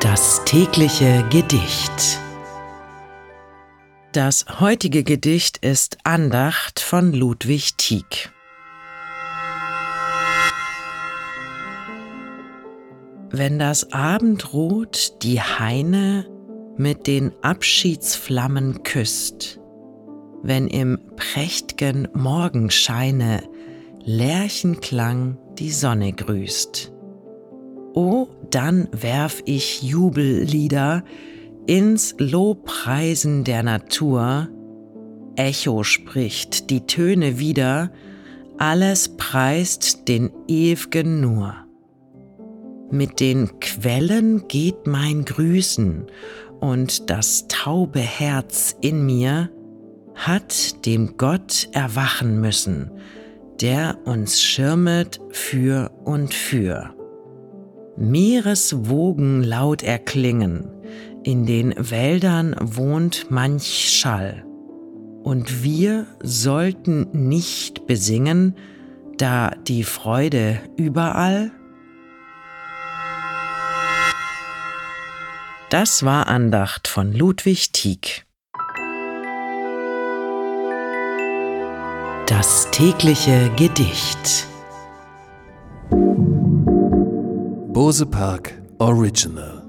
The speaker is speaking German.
Das tägliche Gedicht. Das heutige Gedicht ist Andacht von Ludwig Tieck. Wenn das Abendrot die Haine mit den Abschiedsflammen küsst, wenn im prächt'gen Morgenscheine Lerchenklang die Sonne grüßt. O, dann werf ich Jubellieder ins Lobpreisen der Natur, Echo spricht die Töne wieder, alles preist den Ew'gen nur. Mit den Quellen geht mein Grüßen, und das taube Herz in mir hat dem Gott erwachen müssen, der uns schirmet für und für. Meereswogen laut erklingen, in den Wäldern wohnt manch Schall, und wir sollten nicht besingen, da die Freude überall? Das war Andacht von Ludwig Tieck. Das tägliche Gedicht. Bose Park Original